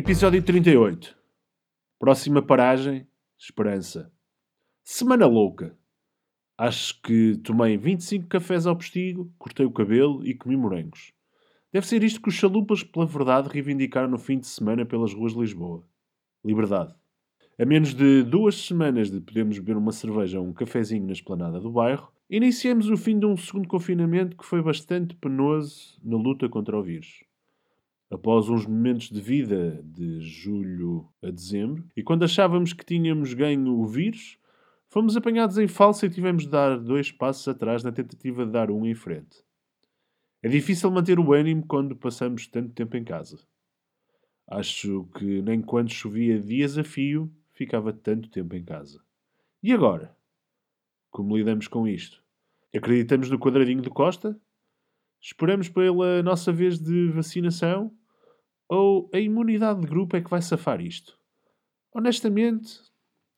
Episódio 38. Próxima paragem, Esperança. Semana louca. Acho que tomei 25 cafés ao postigo, cortei o cabelo e comi morangos. Deve ser isto que os chalupas pela verdade reivindicaram no fim de semana pelas ruas de Lisboa. Liberdade. A menos de duas semanas de podermos beber uma cerveja ou um cafezinho na esplanada do bairro, iniciamos o fim de um segundo confinamento que foi bastante penoso na luta contra o vírus após uns momentos de vida de julho a dezembro, e quando achávamos que tínhamos ganho o vírus, fomos apanhados em falsa e tivemos de dar dois passos atrás na tentativa de dar um em frente. É difícil manter o ânimo quando passamos tanto tempo em casa. Acho que nem quando chovia dias a fio ficava tanto tempo em casa. E agora? Como lidamos com isto? Acreditamos no quadradinho de Costa? Esperamos pela nossa vez de vacinação? Ou a imunidade de grupo é que vai safar isto? Honestamente,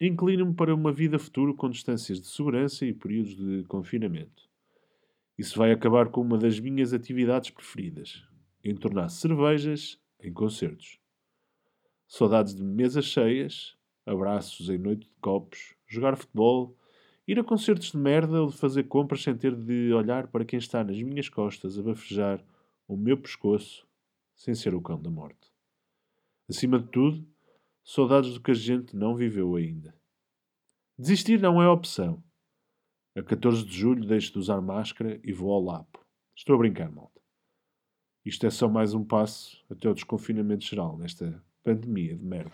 inclino-me para uma vida futura com distâncias de segurança e períodos de confinamento. Isso vai acabar com uma das minhas atividades preferidas: entornar cervejas em concertos. Saudades de mesas cheias, abraços em noite de copos, jogar futebol, ir a concertos de merda ou de fazer compras sem ter de olhar para quem está nas minhas costas a bafejar o meu pescoço sem ser o cão da morte. Acima de tudo, saudades do que a gente não viveu ainda. Desistir não é opção. A 14 de julho deixo de usar máscara e vou ao lapo. Estou a brincar, malta. Isto é só mais um passo até o desconfinamento geral nesta pandemia de merda.